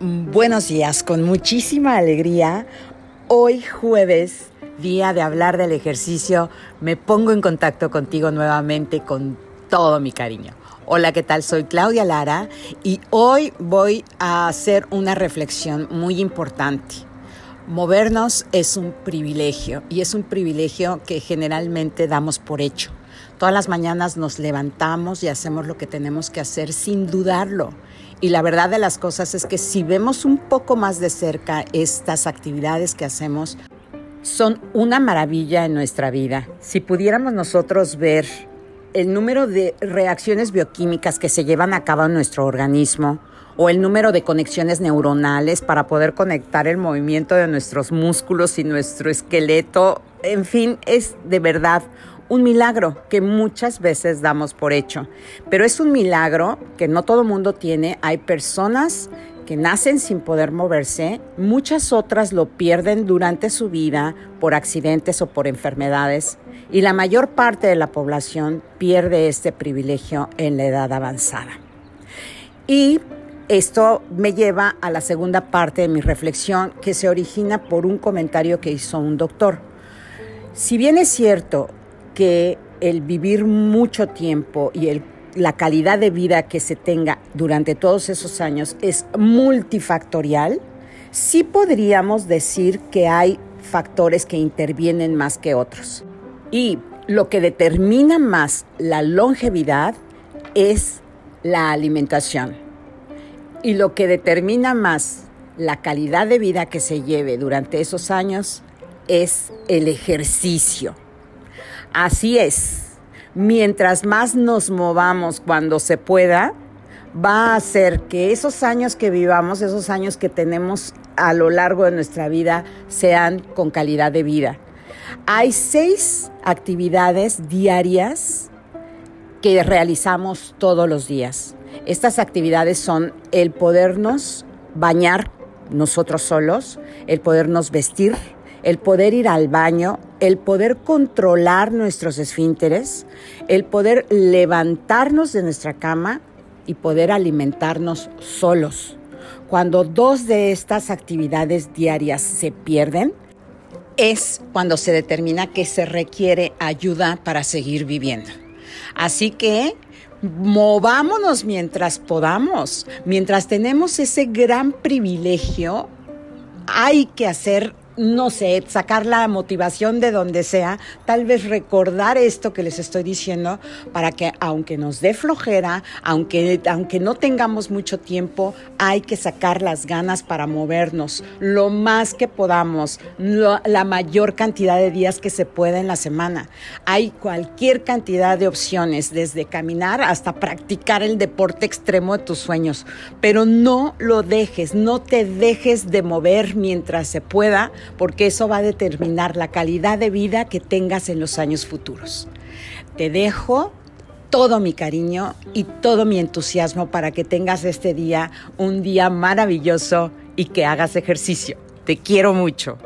Buenos días, con muchísima alegría. Hoy jueves, día de hablar del ejercicio, me pongo en contacto contigo nuevamente con todo mi cariño. Hola, ¿qué tal? Soy Claudia Lara y hoy voy a hacer una reflexión muy importante. Movernos es un privilegio y es un privilegio que generalmente damos por hecho. Todas las mañanas nos levantamos y hacemos lo que tenemos que hacer sin dudarlo y la verdad de las cosas es que si vemos un poco más de cerca estas actividades que hacemos, son una maravilla en nuestra vida. Si pudiéramos nosotros ver el número de reacciones bioquímicas que se llevan a cabo en nuestro organismo, o el número de conexiones neuronales para poder conectar el movimiento de nuestros músculos y nuestro esqueleto, en fin, es de verdad un milagro que muchas veces damos por hecho, pero es un milagro que no todo mundo tiene. Hay personas que nacen sin poder moverse, muchas otras lo pierden durante su vida por accidentes o por enfermedades y la mayor parte de la población pierde este privilegio en la edad avanzada. Y esto me lleva a la segunda parte de mi reflexión que se origina por un comentario que hizo un doctor. Si bien es cierto, que el vivir mucho tiempo y el, la calidad de vida que se tenga durante todos esos años es multifactorial, sí podríamos decir que hay factores que intervienen más que otros. Y lo que determina más la longevidad es la alimentación. Y lo que determina más la calidad de vida que se lleve durante esos años es el ejercicio. Así es. Mientras más nos movamos cuando se pueda, va a hacer que esos años que vivamos, esos años que tenemos a lo largo de nuestra vida, sean con calidad de vida. Hay seis actividades diarias que realizamos todos los días. Estas actividades son el podernos bañar nosotros solos, el podernos vestir, el poder ir al baño, el poder controlar nuestros esfínteres, el poder levantarnos de nuestra cama y poder alimentarnos solos. Cuando dos de estas actividades diarias se pierden, es cuando se determina que se requiere ayuda para seguir viviendo. Así que movámonos mientras podamos, mientras tenemos ese gran privilegio, hay que hacer no sé, sacar la motivación de donde sea, tal vez recordar esto que les estoy diciendo para que aunque nos dé flojera, aunque, aunque no tengamos mucho tiempo, hay que sacar las ganas para movernos lo más que podamos, la mayor cantidad de días que se pueda en la semana. Hay cualquier cantidad de opciones, desde caminar hasta practicar el deporte extremo de tus sueños, pero no lo dejes, no te dejes de mover mientras se pueda porque eso va a determinar la calidad de vida que tengas en los años futuros. Te dejo todo mi cariño y todo mi entusiasmo para que tengas este día un día maravilloso y que hagas ejercicio. Te quiero mucho.